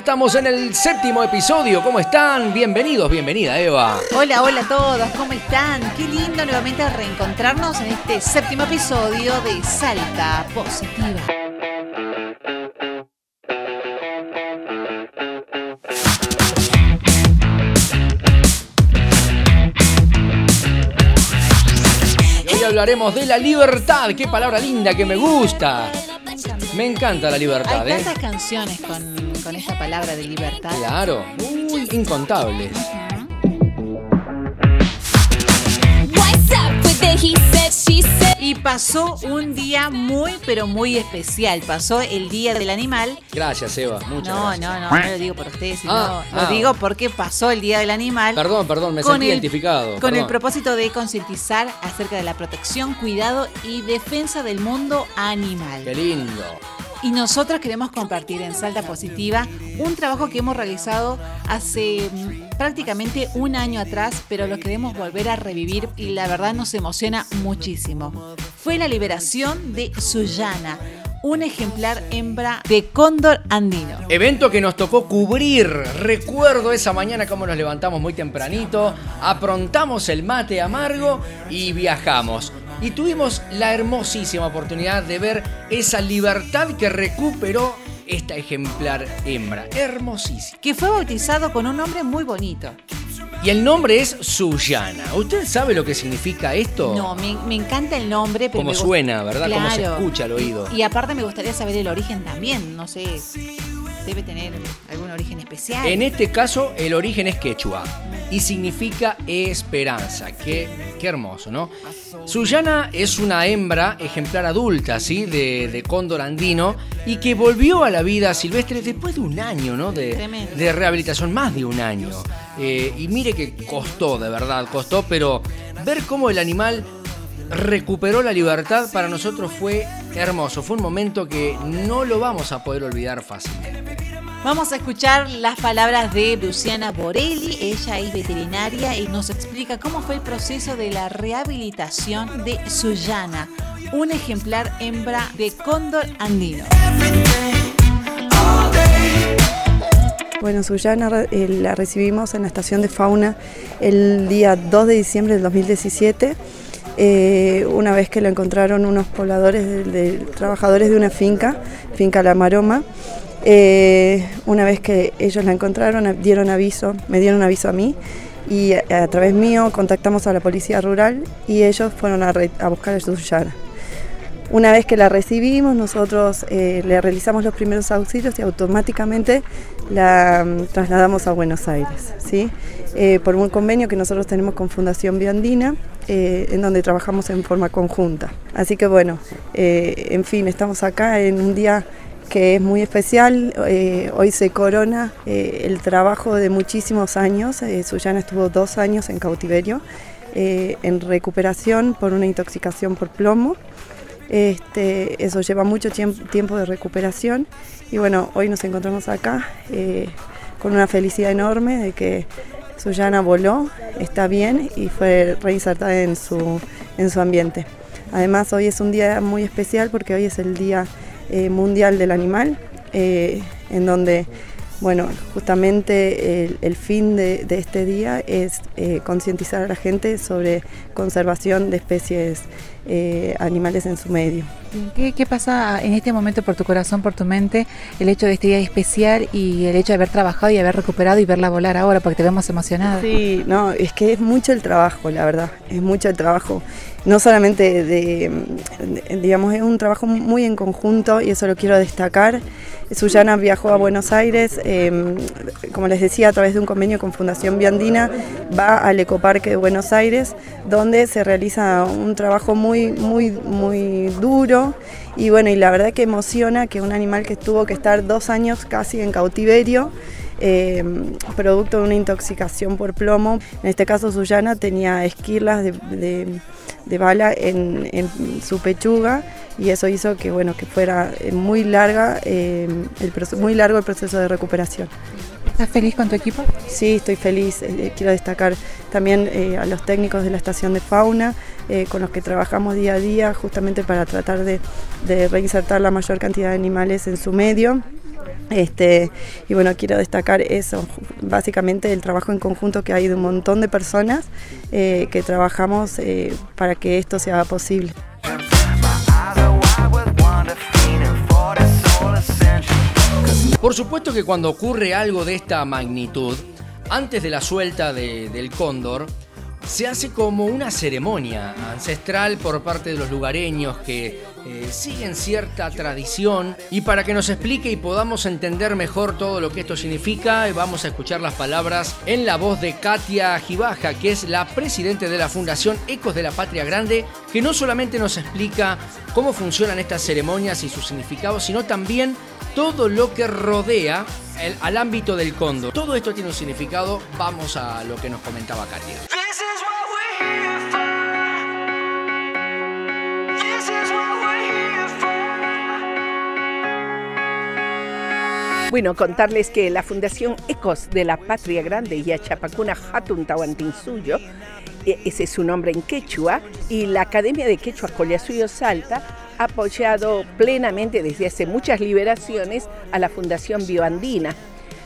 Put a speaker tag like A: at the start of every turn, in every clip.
A: estamos en el séptimo episodio. ¿Cómo están? Bienvenidos, bienvenida Eva.
B: Hola, hola a todos, ¿cómo están? Qué lindo nuevamente reencontrarnos en este séptimo episodio de Salta Positiva.
A: Y hoy hablaremos de la libertad. Qué palabra linda que me gusta. Me encanta la libertad,
B: Hay
A: ¿eh?
B: tantas canciones con, con esta palabra de libertad.
A: Claro, uy, incontables.
B: Y pasó un día muy, pero muy especial. Pasó el Día del Animal.
A: Gracias, Eva. Muchas
B: No,
A: gracias.
B: no, no, no lo digo por ustedes, sino
A: Ah,
B: lo
A: ah.
B: digo porque pasó el Día del Animal.
A: Perdón, perdón, me sentí
B: el-
A: identificado.
B: Con el propósito de concientizar acerca de la protección, cuidado y defensa del mundo animal.
A: Qué lindo.
B: Y nosotros queremos compartir en Salta Positiva un trabajo que hemos realizado hace mm, prácticamente un año atrás, pero lo queremos volver a revivir y la verdad nos emociona muchísimo. Fue la liberación de Suyana, un ejemplar hembra de cóndor andino.
A: Evento que nos tocó cubrir. Recuerdo esa mañana cómo nos levantamos muy tempranito, aprontamos el mate amargo y viajamos. Y tuvimos la hermosísima oportunidad de ver esa libertad que recuperó esta ejemplar hembra. Hermosísima.
B: Que fue bautizado con un nombre muy bonito.
A: Y el nombre es Suyana. ¿Usted sabe lo que significa esto?
B: No, me, me encanta el nombre, pero.
A: Como suena, ¿verdad? Como se
B: Claro.
A: escucha al oído.
B: Y aparte me gustaría saber el origen también. No sé, debe tener algún origen especial.
A: En este caso, el origen es quechua y significa esperanza. Qué, qué hermoso, ¿no? Suyana es una hembra ejemplar adulta, ¿sí? De, de cóndor andino y que volvió a la vida silvestre después de un año, ¿no? De, rehabilitación, más de un año. Eh, y mire que costó, de verdad, costó, pero ver cómo el animal recuperó la libertad para nosotros fue hermoso. Fue un momento que no lo vamos a poder olvidar fácilmente.
B: Vamos a escuchar las palabras de Luciana Borelli. Ella es veterinaria y nos explica cómo fue el proceso de la rehabilitación de Suyana, un ejemplar hembra de cóndor andino.
C: Bueno, Suyana eh, la recibimos en la estación de fauna el día 2 de diciembre del 2017, eh, una vez que la encontraron unos pobladores, de- trabajadores de una finca, finca La Maroma. Eh, una vez que ellos la encontraron, dieron aviso, me dieron aviso a mí y a, a través mío contactamos a la policía rural y ellos fueron a, re- a buscar a Suyana. Una vez que la recibimos, nosotros eh, le realizamos los primeros auxilios y automáticamente la mm, trasladamos a Buenos Aires, ¿sí? Eh, por un convenio que nosotros tenemos con Fundación Biandina, eh, en donde trabajamos en forma conjunta. Así que bueno, eh, en fin, estamos acá en un día que es muy especial. eh, hoy se corona eh, el trabajo de muchísimos años. Eh, Suyana estuvo dos años en cautiverio, eh, en recuperación por una intoxicación por plomo. Este, eso lleva mucho tiemp- tiempo de recuperación y bueno, hoy nos encontramos acá con una felicidad enorme de que Suyana voló, está bien y fue reinsertada en su, en su ambiente. Además hoy es un día muy especial porque hoy es el Día eh, Mundial del Animal, eh, en donde bueno, justamente el, el fin de, de este día es eh, concientizar a la gente sobre conservación de especies eh, animales en su medio.
D: ¿Qué, qué pasa en este momento por tu corazón, por tu mente, el hecho de este día especial y el hecho de haber trabajado y haber recuperado y verla volar ahora, porque te vemos emocionada?
C: Sí, no, es que es mucho el trabajo, la verdad, es mucho el trabajo. No solamente de, de- digamos, es un trabajo muy en conjunto y eso lo quiero destacar. Suyana viajó a Buenos Aires, eh, como les decía, a través de un convenio con Fundación Biandina, va al Ecoparque de Buenos Aires, donde se realiza un trabajo muy, muy, muy duro. Y bueno, y la verdad que emociona que un animal que tuvo que estar dos años casi en cautiverio, eh, producto de una intoxicación por plomo. En este caso, Suyana tenía esquirlas de, de- de bala en, en su pechuga y eso hizo que, bueno, que fuera eh, muy, larga, eh, el, muy largo el proceso de recuperación.
D: ¿Estás feliz con tu equipo?
C: Sí, estoy feliz. Eh, quiero destacar también eh, a los técnicos de la estación de fauna, eh, con los que trabajamos día a día, justamente para tratar de, de reinsertar la mayor cantidad de animales en su medio. Este, y bueno, quiero destacar eso, básicamente el trabajo en conjunto que hay de un montón de personas eh, que trabajamos eh, para que esto sea posible.
A: Por supuesto que cuando ocurre algo de esta magnitud, antes de la suelta de- del cóndor, se hace como una ceremonia ancestral por parte de los lugareños que eh, siguen cierta tradición. Y para que nos explique y podamos entender mejor todo lo que esto significa, eh, vamos a escuchar las palabras en la voz de Katia Gibaja, que es la presidente de la Fundación Ecos de la Patria Grande, que no solamente nos explica cómo funcionan estas ceremonias y su significado, sino también todo lo que rodea al ámbito del cóndor. Todo esto tiene un significado. Vamos a lo que nos comentaba Katia.
E: Bueno, contarles que la Fundación Ecos de la Patria Grande y Achapacuna Hatun Tahuantinsuyo, e- ese es su nombre en quechua, y la Academia de Quechua Collasuyo Salta ha apoyado plenamente desde hace muchas liberaciones a la Fundación Bioandina.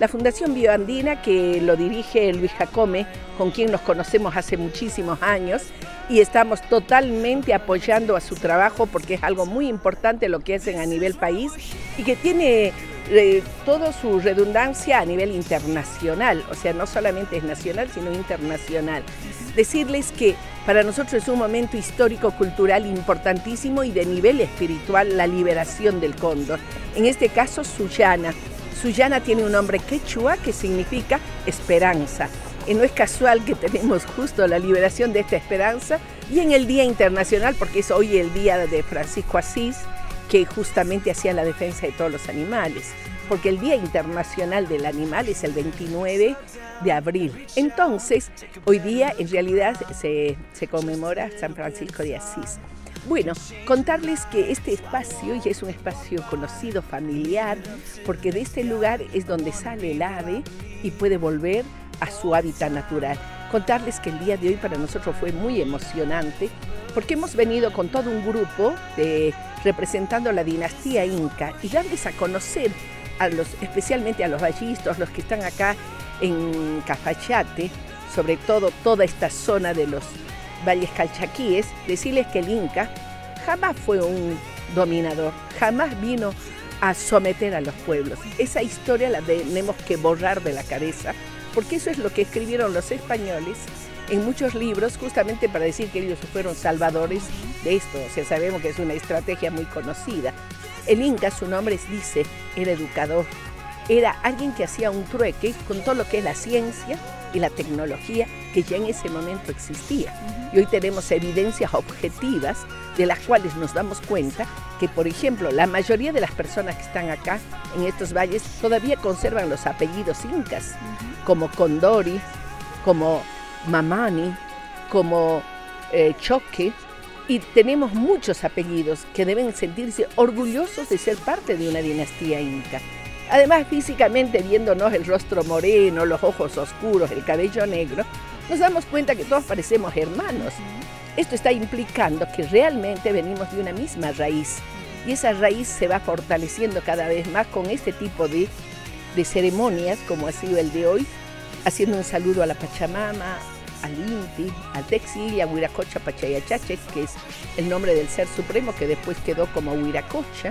E: La Fundación Bioandina que lo dirige Luis Jacome, con quien nos conocemos hace muchísimos años, y estamos totalmente apoyando a su trabajo porque es algo muy importante lo que hacen a nivel país y que tiene eh, toda su redundancia a nivel internacional, o sea, no solamente es nacional, sino internacional. Decirles que para nosotros es un momento histórico, cultural importantísimo y de nivel espiritual la liberación del cóndor. En este caso, Sullana. Sullana tiene un nombre quechua que significa esperanza. Y no es casual que tenemos justo la liberación de esta esperanza y en el Día Internacional, porque es hoy el día de Francisco Asís, que justamente hacía la defensa de todos los animales, porque el Día Internacional del Animal es el 29 de abril. Entonces, hoy día en realidad se, se conmemora San Francisco de Asís. Bueno, contarles que este espacio ya es un espacio conocido, familiar, porque de este lugar es donde sale el ave y puede volver a su hábitat natural. Contarles que el día de hoy para nosotros fue muy emocionante porque hemos venido con todo un grupo de, representando la dinastía inca y darles a conocer a los, especialmente a los vallistos, los que están acá en Cafachate, sobre todo toda esta zona de los valles calchaquíes, decirles que el Inca jamás fue un dominador, jamás vino a someter a los pueblos. Esa historia la tenemos que borrar de la cabeza, porque eso es lo que escribieron los españoles en muchos libros, justamente para decir que ellos fueron salvadores de esto. O sea, sabemos que es una estrategia muy conocida. El Inca, su nombre es- dice, era educador, era alguien que hacía un trueque con todo lo que es la ciencia y la tecnología que ya en ese momento existía. Y hoy tenemos evidencias objetivas de las cuales nos damos cuenta que, por ejemplo, la mayoría de las personas que están acá en estos valles todavía conservan los apellidos incas, como Condori, como Mamani, como eh, Choque, y tenemos muchos apellidos que deben sentirse orgullosos de ser parte de una dinastía inca. Además, físicamente viéndonos el rostro moreno, los ojos oscuros, el cabello negro, nos damos cuenta que todos parecemos hermanos. Esto está implicando que realmente venimos de una misma raíz y esa raíz se va fortaleciendo cada vez más con este tipo de, de ceremonias como ha sido el de hoy, haciendo un saludo a la Pachamama, al Inti, al Texil y a Huiracocha Pachayachache, que es el nombre del Ser Supremo que después quedó como Huiracocha.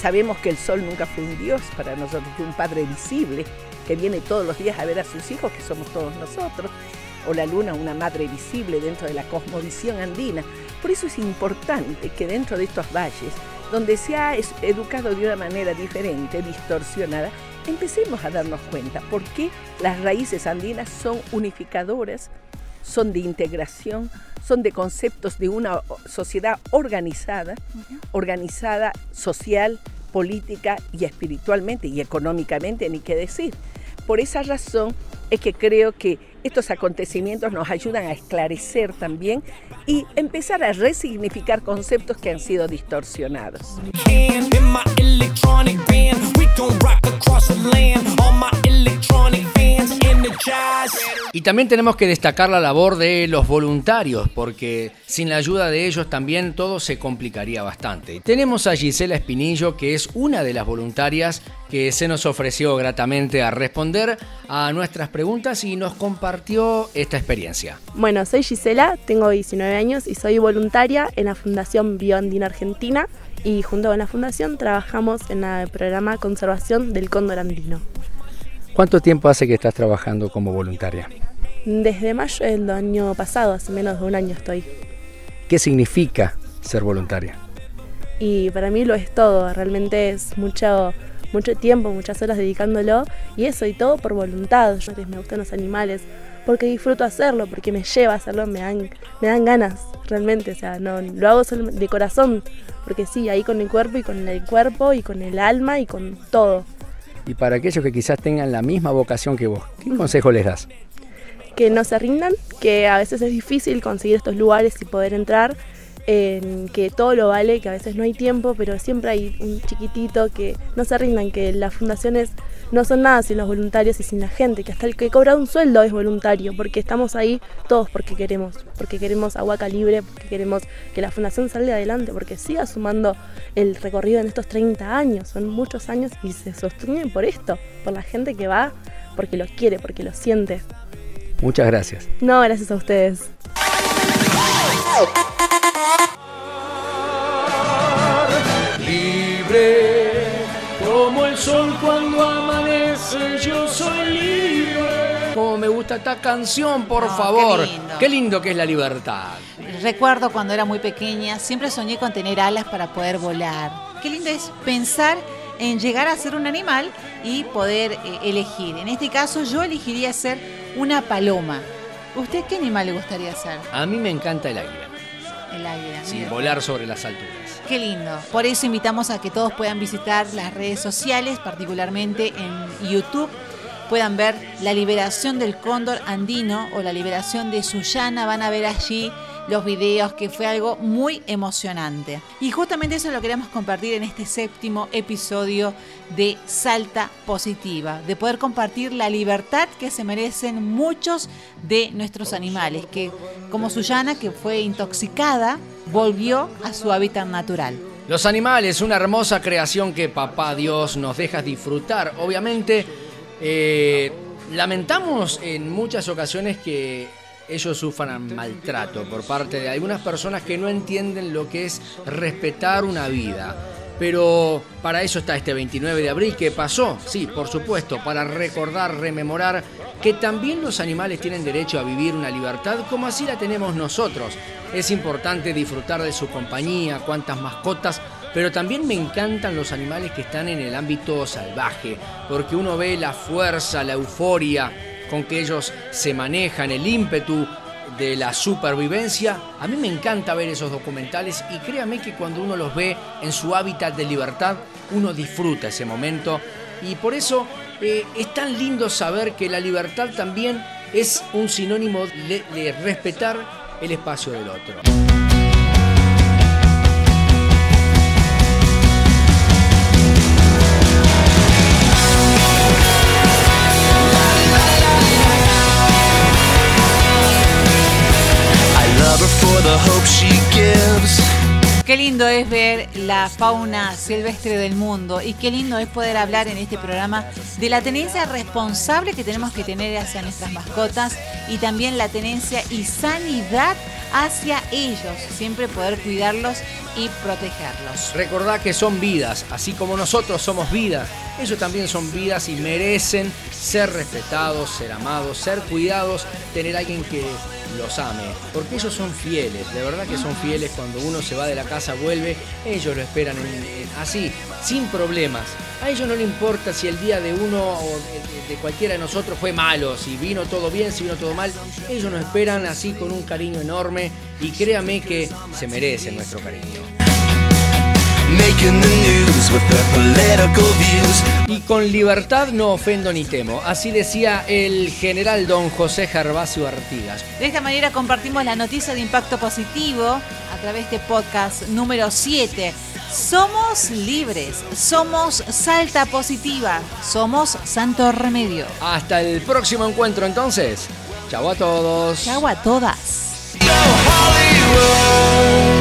E: Sabemos que el sol nunca fue un dios para nosotros, fue un padre visible que viene todos los días a ver a sus hijos, que somos todos nosotros, o la luna, una madre visible dentro de la cosmovisión andina. Por eso es importante que dentro de estos valles, donde se ha educado de una manera diferente, distorsionada, empecemos a darnos cuenta por qué las raíces andinas son unificadoras, son de integración, son de conceptos de una sociedad organizada, organizada social, política y espiritualmente y económicamente, ni qué decir. Por esa razón es que creo que estos acontecimientos nos ayudan a esclarecer también y empezar a resignificar conceptos que han sido distorsionados.
A: Y también tenemos que destacar la labor de los voluntarios, porque sin la ayuda de ellos también todo se complicaría bastante. Tenemos a Gisela Espinillo, que es una de las voluntarias que se nos ofreció gratamente a responder a nuestras preguntas y nos compartió esta experiencia.
F: Bueno, soy Gisela, tengo 19 años y soy voluntaria en la Fundación Bioandina Argentina y junto con la Fundación trabajamos en el programa Conservación del Cóndor Andino.
A: ¿Cuánto tiempo hace que estás trabajando como voluntaria?
F: Desde mayo del año pasado, hace menos de un año estoy.
A: ¿Qué significa ser voluntaria?
F: Y para mí lo es todo, realmente es mucho, mucho tiempo, muchas horas dedicándolo y eso y todo por voluntad. Yo me gustan los animales, porque disfruto hacerlo, porque me lleva a hacerlo, me dan, me dan ganas, realmente, o sea, no, lo hago solo de corazón, porque sí, ahí con el cuerpo y con el cuerpo y con el alma y con todo.
A: Y para aquellos que quizás tengan la misma vocación que vos, ¿qué consejo les das?
F: que no se rindan, que a veces es difícil conseguir estos lugares y poder entrar, en que todo lo vale, que a veces no hay tiempo, pero siempre hay un chiquitito que no se rindan, que las fundaciones no son nada sin los voluntarios y sin la gente, que hasta el que cobra un sueldo es voluntario, porque estamos ahí todos porque queremos, porque queremos Aguaca Libre, porque queremos que la fundación salga adelante, porque siga sumando el recorrido en estos 30 años, son muchos años y se sostienen por esto, por la gente que va, porque lo quiere, porque lo siente.
A: Muchas gracias.
F: No, gracias a ustedes.
A: Gusta esta canción, por
B: No, qué
A: favor.
B: lindo.
A: Qué lindo que es la libertad.
B: Recuerdo cuando era muy pequeña, siempre soñé con tener alas para poder volar. Qué lindo es pensar en llegar a ser un animal y poder eh, elegir. En este caso yo elegiría ser una paloma. ¿Usted qué animal le gustaría ser?
A: A mí me encanta el águila.
B: El águila.
A: Sí,
B: mira.
A: volar sobre las alturas.
B: Qué lindo. Por eso invitamos a que todos puedan visitar las redes sociales, particularmente en YouTube. Puedan ver la liberación del cóndor andino o la liberación de Sullana. Van a ver allí los videos, que fue algo muy emocionante. Y justamente eso lo queremos compartir en este séptimo episodio de Salta Positiva, de poder compartir la libertad que se merecen muchos de nuestros animales, que como Sullana, que fue intoxicada, volvió a su hábitat natural.
A: Los animales, una hermosa creación que papá Dios nos deja disfrutar. Obviamente, eh, lamentamos en muchas ocasiones que ellos sufran maltrato por parte de algunas personas que no entienden lo que es respetar una vida. Pero para eso está este 29 de abril que pasó, sí, por supuesto, para recordar, rememorar que también los animales tienen derecho a vivir una libertad como así la tenemos nosotros. Es importante disfrutar de su compañía, cuantas mascotas, pero también me encantan los animales que están en el ámbito salvaje, porque uno ve la fuerza, la euforia con que ellos se manejan, el ímpetu de la supervivencia. A mí me encanta ver esos documentales y créame que cuando uno los ve en su hábitat de libertad, uno disfruta ese momento y por eso eh, es tan lindo saber que la libertad también es un sinónimo de, de respetar el espacio del otro.
B: Qué lindo es ver la fauna silvestre del mundo y qué lindo es poder hablar en este programa de la tenencia responsable que tenemos que tener hacia nuestras mascotas y también la tenencia y sanidad hacia ellos, siempre poder cuidarlos y protegerlos.
A: Recordá que son vidas, así como nosotros somos vidas. Ellos también son vidas y merecen ser respetados, ser amados, ser cuidados, tener alguien que los ame. Porque ellos son fieles, de verdad que son fieles. Cuando uno se va de la casa, vuelve, ellos lo esperan así, sin problemas. A ellos no le importa si el día de uno o de- de cualquiera de nosotros fue malo, si vino todo bien, si vino todo mal. Ellos nos esperan así con un cariño enorme y créame que se merecen nuestro cariño. Y con libertad no ofendo ni temo. Así decía el general don José Gervasio Artigas.
B: De esta manera compartimos la noticia de impacto positivo a través de podcast número 7. Somos libres, somos Salta Positiva, somos Santo Remedio.
A: Hasta el próximo encuentro entonces. Chau a todos.
B: Chau a todas.
G: road